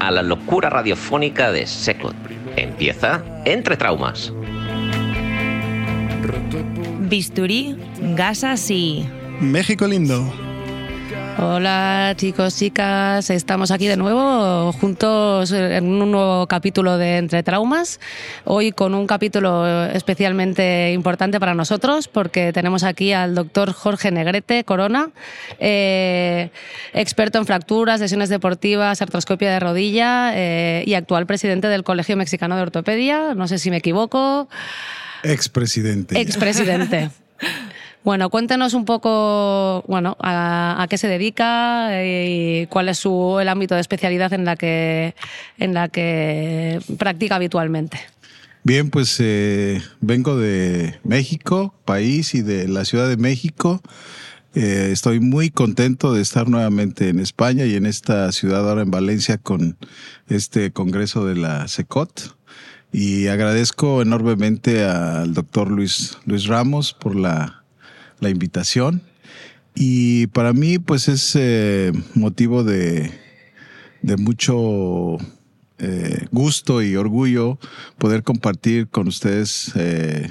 a la locura radiofónica de Secot. Empieza Entre Traumas. Bisturí, gasas y... México lindo. Hola chicos, chicas, estamos aquí de nuevo juntos en un nuevo capítulo de Entre Traumas. Hoy con un capítulo especialmente importante para nosotros porque tenemos aquí al doctor Jorge Negrete Corona, eh, experto en fracturas, lesiones deportivas, artroscopia de rodilla eh, y actual presidente del Colegio Mexicano de Ortopedia. No sé si me equivoco. Expresidente. Expresidente. Bueno, cuéntenos un poco, bueno, a, qué se dedica y cuál es su, el ámbito de especialidad en la que, en la que practica habitualmente. Bien, pues eh, vengo de México, país y de la Ciudad de México. Eh, estoy muy contento de estar nuevamente en España y en esta ciudad ahora en Valencia con este congreso de la SECOT. Y agradezco enormemente al doctor Luis, Luis Ramos por la la invitación. Y para mí, pues es eh, motivo de, de mucho eh, gusto y orgullo poder compartir con ustedes eh,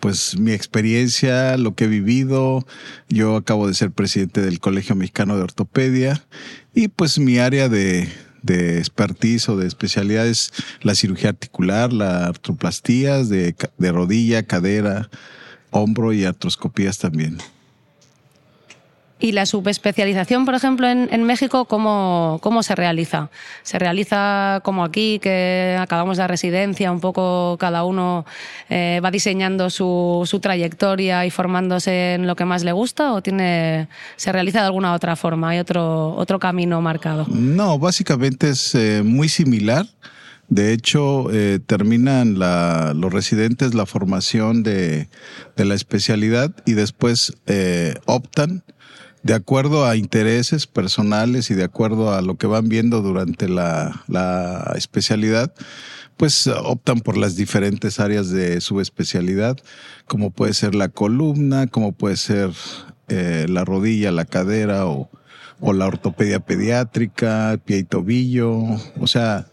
pues mi experiencia, lo que he vivido. Yo acabo de ser presidente del Colegio Mexicano de Ortopedia y pues mi área de, de expertise o de especialidad es la cirugía articular, la artroplastías de, de rodilla, cadera, hombro y artroscopías también. ¿Y la subespecialización, por ejemplo, en, México, ¿cómo, ¿cómo, se realiza? ¿Se realiza como aquí, que acabamos de residencia, un poco cada uno eh, va diseñando su, su, trayectoria y formándose en lo que más le gusta? ¿O tiene, se realiza de alguna otra forma? ¿Hay otro, otro camino marcado? No, básicamente es eh, muy similar. De hecho, eh, terminan los residentes la formación de, la especialidad y después eh, optan de acuerdo a intereses personales y de acuerdo a lo que van viendo durante la, especialidad, pues optan por las diferentes áreas de su especialidad, como puede ser la columna, como puede ser eh, la rodilla, la cadera o, o la ortopedia pediátrica, pie y tobillo, o sea,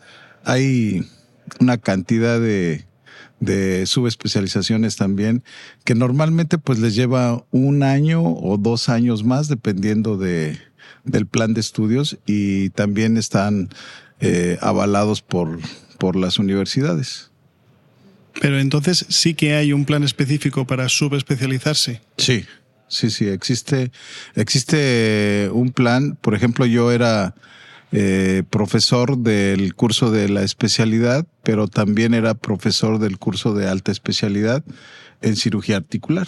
hay una cantidad de, subespecializaciones también que normalmente pues les lleva un año o dos años más dependiendo de, del plan de estudios y también están eh, avalados por, por las universidades. Pero entonces sí que hay un plan específico para subespecializarse. Sí, sí, sí, existe, existe un plan. Por ejemplo, yo era eh, profesor del curso de la especialidad, pero también era profesor del curso de alta especialidad en cirugía articular.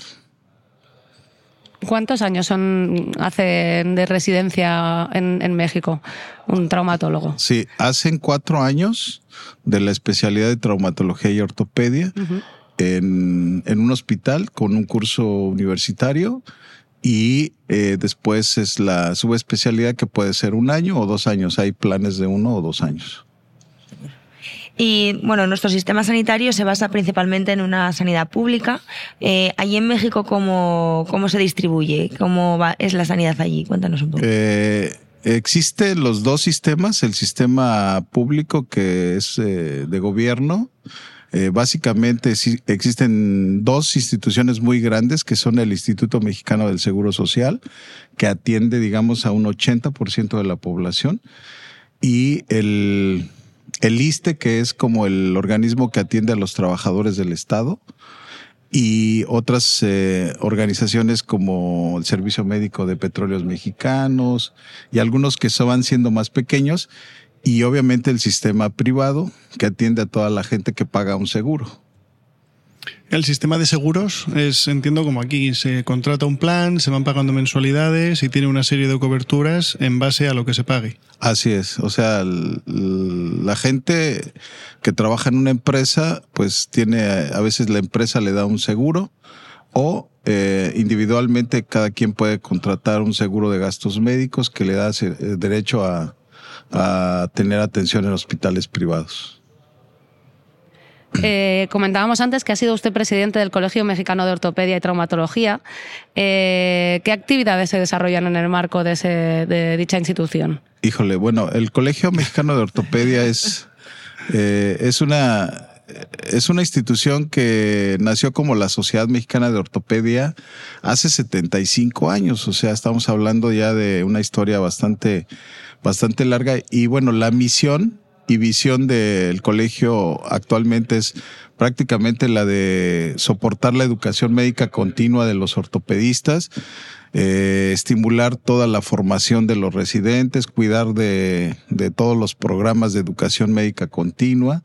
¿Cuántos años son, hacen de residencia en, México un traumatólogo? Sí, hacen cuatro años de la especialidad de traumatología y ortopedia en, en, un hospital con un curso universitario y eh, después es la subespecialidad que puede ser un año o dos años. Hay planes de uno o dos años. Y bueno, nuestro sistema sanitario se basa principalmente en una sanidad pública. Eh, allí en México, ¿cómo, ¿cómo, se distribuye? ¿Cómo va, es la sanidad allí? Cuéntanos un poco. Eh, existen los dos sistemas, el sistema público que es eh, de gobierno eh, básicamente existen dos instituciones muy grandes que son el Instituto Mexicano del Seguro Social, que atiende, digamos, a un 80% de la población, y el, el ISTE, que es como el organismo que atiende a los trabajadores del Estado, y otras eh, organizaciones como el Servicio Médico de Petróleos Mexicanos y algunos que van siendo más pequeños y obviamente el sistema privado que atiende a toda la gente que paga un seguro. El sistema de seguros es, entiendo, como aquí, se contrata un plan, se van pagando mensualidades y tiene una serie de coberturas en base a lo que se pague. Así es, o sea, la gente que trabaja en una empresa, pues tiene, a veces la empresa le da un seguro o eh, individualmente cada quien puede contratar un seguro de gastos médicos que le da eh, derecho a, a tener atención en hospitales privados. Eh, comentábamos antes que ha sido usted presidente del Colegio Mexicano de Ortopedia y Traumatología. Eh, ¿Qué actividades se desarrollan en el marco de, de, dicha institución? Híjole, bueno, el Colegio Mexicano de Ortopedia es, eh, es una es una institución que nació como la Sociedad Mexicana de Ortopedia hace 75 años, o sea, estamos hablando ya de una historia bastante, bastante larga. Y bueno, la misión y visión del colegio actualmente es prácticamente la de soportar la educación médica continua de los ortopedistas, eh, estimular toda la formación de los residentes, cuidar de, de todos los programas de educación médica continua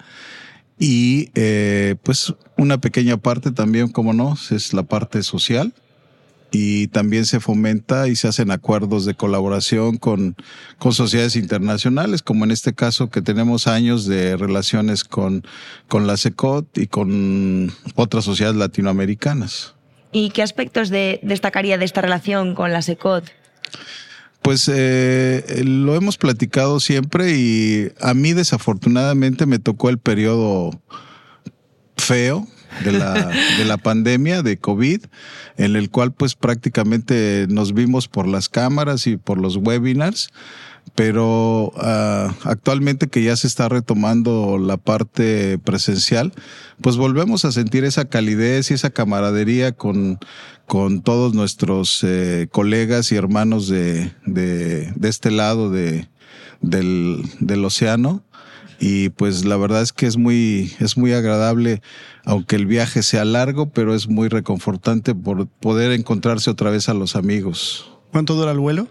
y eh, pues una pequeña parte también, como no, es la parte social y también se fomenta y se hacen acuerdos de colaboración con, con sociedades internacionales, como en este caso que tenemos años de relaciones con, con la SECOT y con otras sociedades latinoamericanas. ¿Y qué aspectos de, destacaría de esta relación con la SECOT? Pues eh, lo hemos platicado siempre y a mí desafortunadamente me tocó el periodo feo de la, de la pandemia de COVID, en el cual pues prácticamente nos vimos por las cámaras y por los webinars, pero uh, actualmente que ya se está retomando la parte presencial, pues volvemos a sentir esa calidez y esa camaradería con, con todos nuestros eh, colegas y hermanos de, de, de este lado de, del, del océano y pues la verdad es que es muy, es muy agradable, aunque el viaje sea largo, pero es muy reconfortante por poder encontrarse otra vez a los amigos. ¿Cuánto dura el vuelo?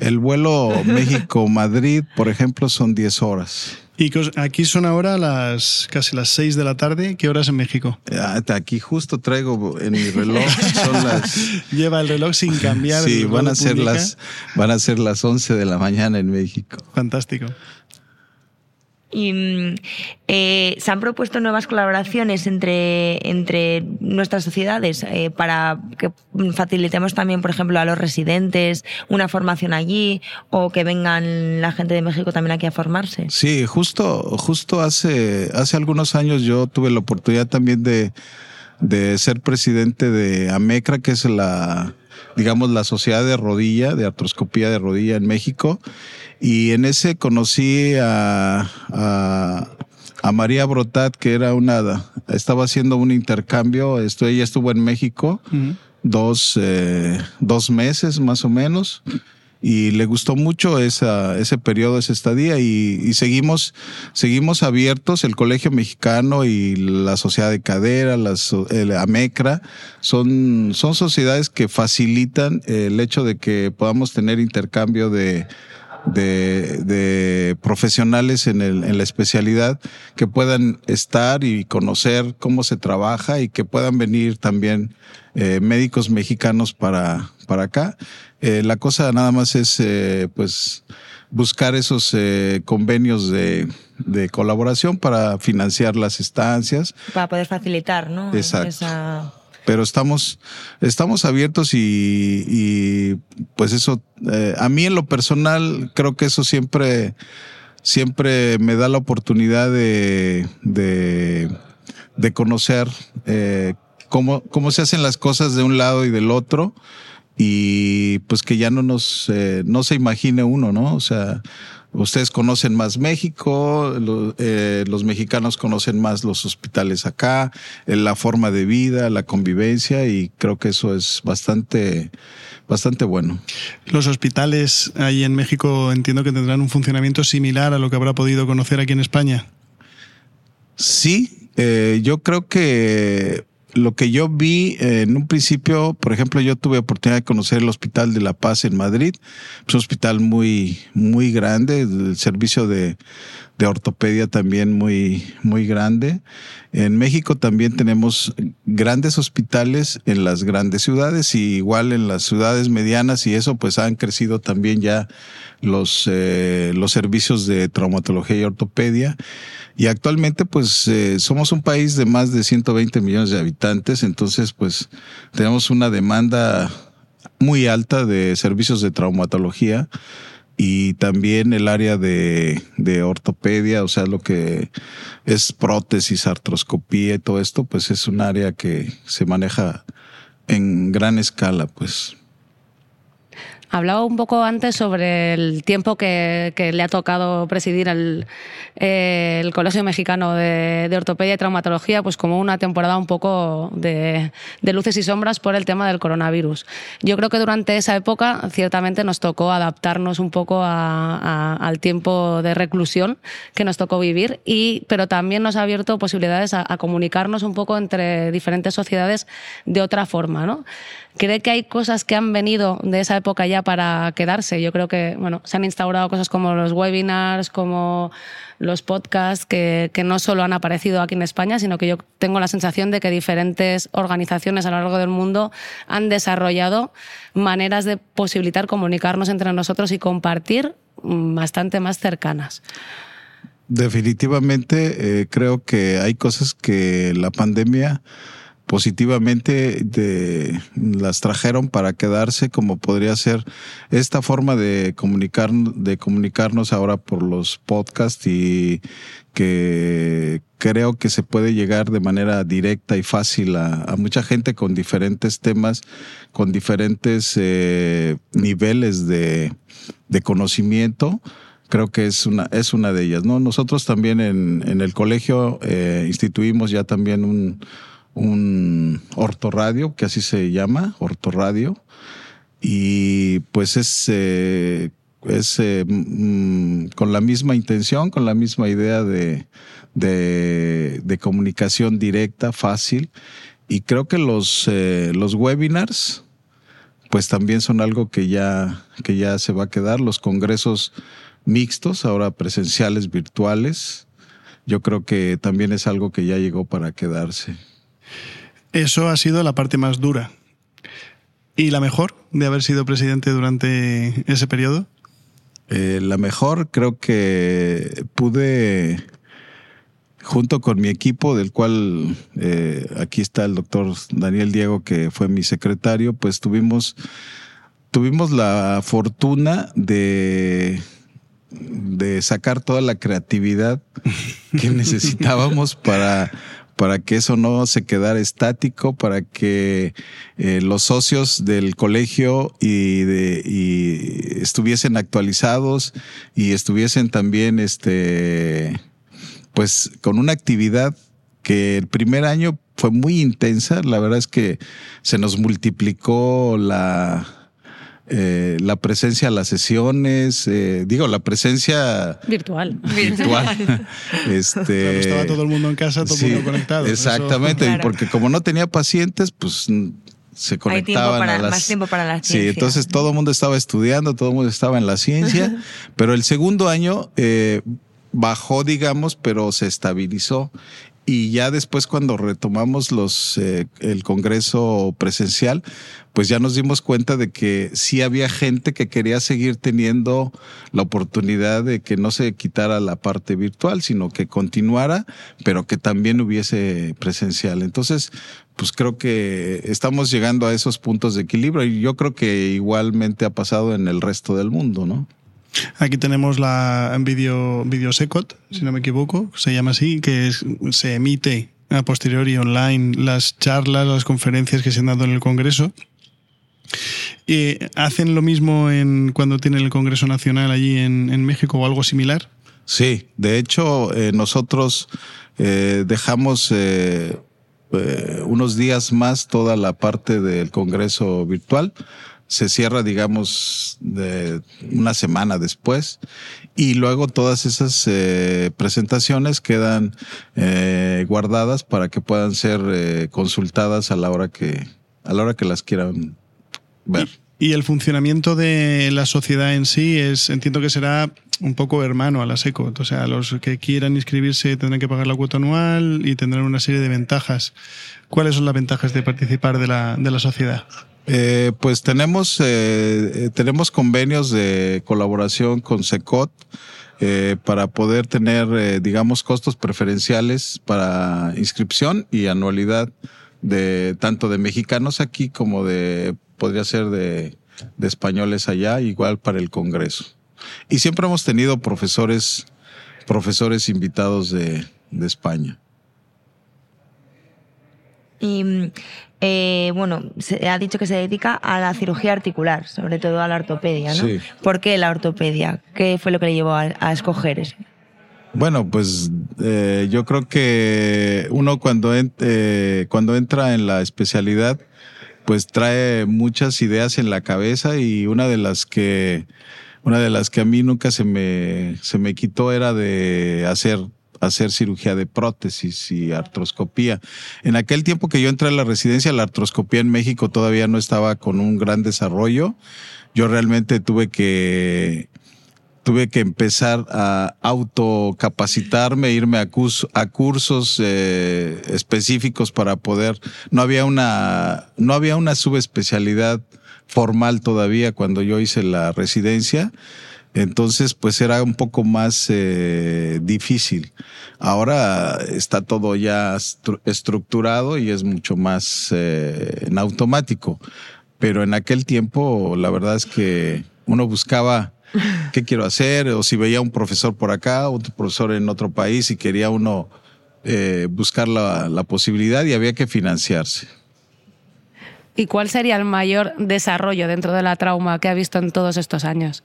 El vuelo México-Madrid, por ejemplo, son 10 horas. Y aquí son ahora las casi las 6 de la tarde. ¿Qué horas en México? Ah, aquí justo traigo en mi reloj. Son las... Lleva el reloj sin cambiar. Sí, van a, ser las, van a ser las 11 de la mañana en México. Fantástico. Y mm, eh, se han propuesto nuevas colaboraciones entre, entre nuestras sociedades eh, para que facilitemos también, por ejemplo, a los residentes una formación allí o que vengan la gente de México también aquí a formarse. Sí, justo, justo hace, hace algunos años yo tuve la oportunidad también de, de ser presidente de AMECRA, que es la, digamos, la sociedad de rodilla, de artroscopía de rodilla en México. Y en ese conocí a, a, María Brotat, que era una, estaba haciendo un intercambio, esto, ella estuvo en México dos, eh, dos meses más o menos y le gustó mucho esa, ese periodo, esa estadía y, seguimos, seguimos abiertos. El Colegio Mexicano y la Sociedad de Cadera, la el AMECRA, son, son sociedades que facilitan el hecho de que podamos tener intercambio de, de, profesionales en, el, en la especialidad que puedan estar y conocer cómo se trabaja y que puedan venir también eh, médicos mexicanos para, para acá. Eh, la cosa nada más es eh, pues buscar esos convenios de, de, colaboración para financiar las estancias. Para poder facilitar, ¿no? Exacto pero estamos, estamos abiertos y, pues eso, eh, a mí en lo personal creo que eso siempre, siempre me da la oportunidad de, de, de conocer eh, cómo, cómo se hacen las cosas de un lado y del otro y pues que ya no nos, eh, no se imagine uno, ¿no? O sea, Ustedes conocen más México, eh, los mexicanos conocen más los hospitales acá, eh, la forma de vida, la convivencia y creo que eso es bastante, bastante bueno. Los hospitales ahí en México entiendo que tendrán un funcionamiento similar a lo que habrá podido conocer aquí en España. Sí, eh, yo creo que lo que yo vi eh, en un principio, por ejemplo, yo tuve oportunidad de conocer el Hospital de la Paz en Madrid, es un hospital muy, muy grande, el servicio de, de ortopedia también muy, muy grande. En México también tenemos grandes hospitales en las grandes ciudades y igual en las ciudades medianas y eso pues han crecido también ya los, eh, los servicios de traumatología y ortopedia. Y actualmente pues eh, somos un país de más de 120 millones de habitantes, entonces pues tenemos una demanda muy alta de servicios de traumatología y también el área de, de, ortopedia, o sea, lo que es prótesis, artroscopía y todo esto, pues es un área que se maneja en gran escala, pues. Hablaba un poco antes sobre el tiempo que, le ha tocado presidir el, eh, el Colegio Mexicano de, de, Ortopedia y Traumatología, pues como una temporada un poco de, luces y sombras por el tema del coronavirus. Yo creo que durante esa época ciertamente nos tocó adaptarnos un poco al tiempo de reclusión que nos tocó vivir, y, pero también nos ha abierto posibilidades a, a comunicarnos un poco entre diferentes sociedades de otra forma. ¿no? ¿Cree que hay cosas que han venido de esa época ya para quedarse? Yo creo que bueno, se han instaurado cosas como los webinars, como los podcasts, que, no solo han aparecido aquí en España, sino que yo tengo la sensación de que diferentes organizaciones a lo largo del mundo han desarrollado maneras de posibilitar comunicarnos entre nosotros y compartir bastante más cercanas. Definitivamente eh, creo que hay cosas que la pandemia positivamente las trajeron para quedarse, como podría ser esta forma de de comunicarnos ahora por los podcasts y que creo que se puede llegar de manera directa y fácil a, a mucha gente con diferentes temas, con diferentes eh, niveles de, de conocimiento creo que es una, es una de ellas. ¿no? Nosotros también en, en el colegio eh, instituimos ya también un, un ortorradio, que así se llama, ortorradio, y pues es, eh, es eh, mm, con la misma intención, con la misma idea de, de, de comunicación directa, fácil, y creo que los, eh, los webinars, pues también son algo que ya, que ya se va a quedar, los congresos mixtos, ahora presenciales, virtuales, yo creo que también es algo que ya llegó para quedarse. Eso ha sido la parte más dura. ¿Y la mejor de haber sido presidente durante ese periodo? Eh, la mejor creo que pude, junto con mi equipo, del cual eh, aquí está el doctor Daniel Diego, que fue mi secretario, pues tuvimos, tuvimos la fortuna de de sacar toda la creatividad que necesitábamos para para que eso no se quedara estático, para que eh, los socios del colegio y, estuviesen actualizados y estuviesen también, este, pues, con una actividad que el primer año fue muy intensa. La verdad es que se nos multiplicó la, eh, la presencia a las sesiones, eh, digo, la presencia virtual. Virtual. este, estaba todo el mundo en casa, todo el mundo conectado. Exactamente, claro. porque como no tenía pacientes, pues se conectaban Hay tiempo para, a las, más tiempo para la ciencia. Sí, entonces todo el mundo estaba estudiando, todo el mundo estaba en la ciencia, pero el segundo año eh, bajó, digamos, pero se estabilizó y ya después cuando retomamos los eh, el congreso presencial pues ya nos dimos cuenta de que sí había gente que quería seguir teniendo la oportunidad de que no se quitara la parte virtual sino que continuara pero que también hubiese presencial. Entonces pues creo que estamos llegando a esos puntos de equilibrio y yo creo que igualmente ha pasado en el resto del mundo no Aquí tenemos la video, video Secot, si no me equivoco, se llama así, que es, se emite a posteriori online las charlas, las conferencias que se han dado en el Congreso. ¿Y ¿Hacen lo mismo en, cuando tienen el Congreso Nacional allí en, en México o algo similar? Sí, de hecho eh, nosotros eh, dejamos eh, unos días más toda la parte del Congreso virtual se cierra, digamos, de una semana después y luego todas esas eh, presentaciones quedan eh, guardadas para que puedan ser eh, consultadas a la hora que a la hora que las quieran ver. Y el funcionamiento de la sociedad en sí es, entiendo que será un poco hermano a la SECO. O sea, los que quieran inscribirse tendrán que pagar la cuota anual y tendrán una serie de ventajas. ¿Cuáles son las ventajas de participar de la, de la sociedad? Eh, pues tenemos, eh, tenemos convenios de colaboración con SECOT eh, para poder tener, digamos, costos preferenciales para inscripción y anualidad de tanto de mexicanos aquí como de podría ser de, españoles allá, igual para el Congreso. Y siempre hemos tenido profesores, profesores invitados de, España. Y eh, bueno, se ha dicho que se dedica a la cirugía articular, sobre todo a la ortopedia, ¿no? ¿Por qué la ortopedia? ¿Qué fue lo que le llevó a, escoger eso? Bueno, pues eh, yo creo que uno cuando, eh, cuando entra en la especialidad pues trae muchas ideas en la cabeza y una de las que una de las que a mí nunca se me se me quitó era de hacer hacer cirugía de prótesis y artroscopía. En aquel tiempo que yo entré a la residencia, la artroscopía en México todavía no estaba con un gran desarrollo. Yo realmente tuve que tuve que empezar a autocapacitarme, irme a, cursos eh, específicos para poder. No había una, no había una subespecialidad formal todavía cuando yo hice la residencia. Entonces, pues era un poco más eh, difícil. Ahora está todo ya estructurado y es mucho más eh, en automático. Pero en aquel tiempo, la verdad es que uno buscaba qué quiero hacer, o si veía un profesor por acá, otro profesor en otro país y quería uno eh, buscar la, la posibilidad y había que financiarse. ¿Y cuál sería el mayor desarrollo dentro de la trauma que ha visto en todos estos años?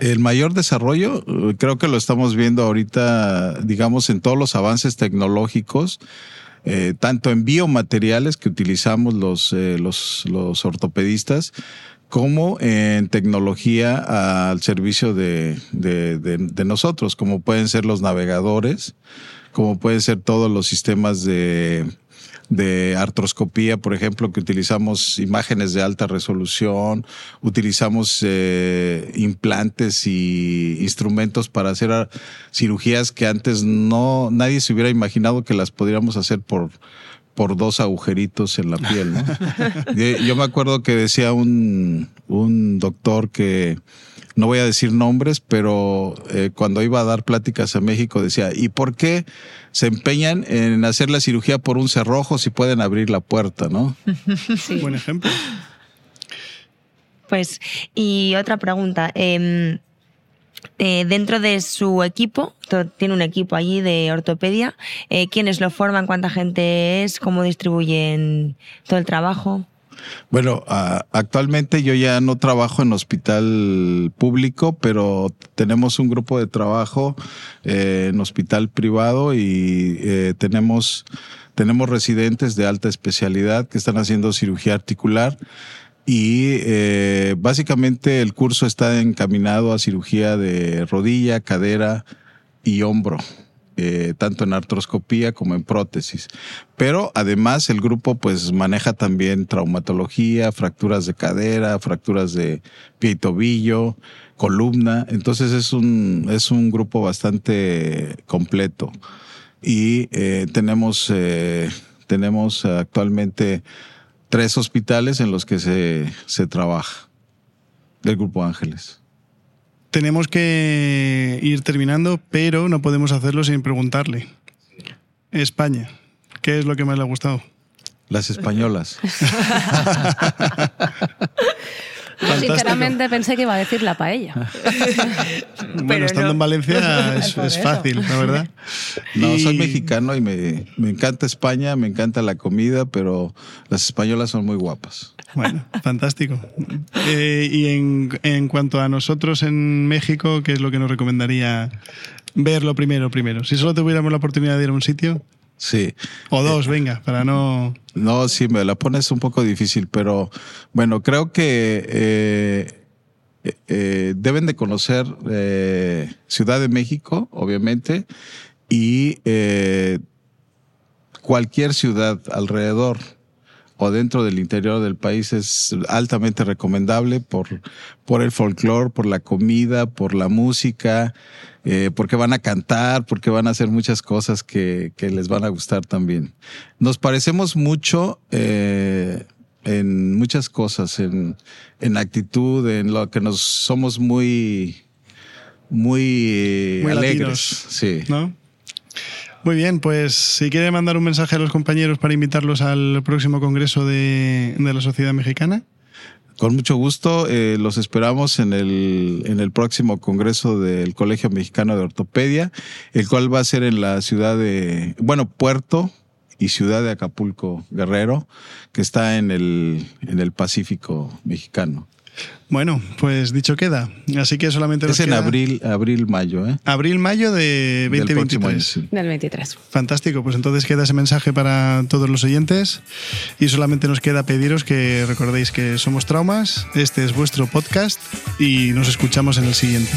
El mayor desarrollo, eh, creo que lo estamos viendo ahorita, digamos, en todos los avances tecnológicos, eh, tanto en biomateriales que utilizamos los, los, los ortopedistas, como en tecnología al servicio de, de, nosotros, como pueden ser los navegadores, como pueden ser todos los sistemas de, de artroscopía, por ejemplo, que utilizamos imágenes de alta resolución, utilizamos eh, implantes y instrumentos para hacer cirugías que antes no nadie se hubiera imaginado que las podríamos hacer por por dos agujeritos en la piel. ¿no? Yo me acuerdo que decía un, un doctor que, no voy a decir nombres, pero eh, cuando iba a dar pláticas a México decía, ¿y por qué se empeñan en hacer la cirugía por un cerrojo si pueden abrir la puerta, no? Sí. Buen ejemplo. Pues, y otra pregunta. Eh, eh, dentro de su equipo, tiene un equipo allí de ortopedia, eh, ¿quiénes lo forman? ¿Cuánta gente es? ¿Cómo distribuyen todo el trabajo? Bueno, actualmente yo ya no trabajo en hospital público, pero tenemos un grupo de trabajo eh, en hospital privado y tenemos, tenemos residentes de alta especialidad que están haciendo cirugía articular y eh, básicamente el curso está encaminado a cirugía de rodilla, cadera y hombro. Eh, tanto en artroscopía como en prótesis. Pero además el grupo pues maneja también traumatología, fracturas de cadera, fracturas de pie y tobillo, columna. Entonces es un, es un grupo bastante completo. Y eh, tenemos, eh, tenemos actualmente tres hospitales en los que se, se trabaja del Grupo Ángeles. Tenemos que ir terminando, pero no podemos hacerlo sin preguntarle. España, ¿qué es lo que más le ha gustado? Las españolas. sinceramente pensé que iba a decir la paella. bueno, estando en Valencia es, fácil, la verdad. No, soy mexicano y me, encanta España, me encanta la comida, pero las españolas son muy guapas. Bueno, fantástico. Eh, y en, en, cuanto a nosotros en México, ¿qué es lo que nos recomendaría ver lo primero primero? Si solo tuviéramos la oportunidad de ir a un sitio, Sí. O dos, venga, para no... No, sí, me la pones un poco difícil, pero bueno, creo que eh, eh, eh, deben de conocer eh, Ciudad de México, obviamente, y eh, cualquier ciudad alrededor o dentro del interior del país es altamente recomendable por, por el folclore, por la comida, por la música, eh, porque van a cantar, porque van a hacer muchas cosas que, que les van a gustar también. Nos parecemos mucho eh, en muchas cosas, en, en actitud, en lo que nos somos muy, muy, eh, Muy alegres. latinos. Sí. ¿No? Muy bien, pues si quiere mandar un mensaje a los compañeros para invitarlos al próximo congreso de, de la Sociedad Mexicana. Con mucho gusto, eh, los esperamos en el, en el próximo congreso del Colegio Mexicano de Ortopedia, el cual va a ser en la ciudad de, bueno, Puerto y ciudad de Acapulco, Guerrero, que está en el, en el Pacífico mexicano. Bueno, pues dicho queda. Así que solamente nos Es en queda abril, abril, mayo, ¿eh? Abril-mayo de Del próximo año, 2023. sí. Del 23. Fantástico, pues entonces queda ese mensaje para todos los oyentes y solamente nos queda pediros que recordéis que somos Traumas, este es vuestro podcast y nos escuchamos en el siguiente.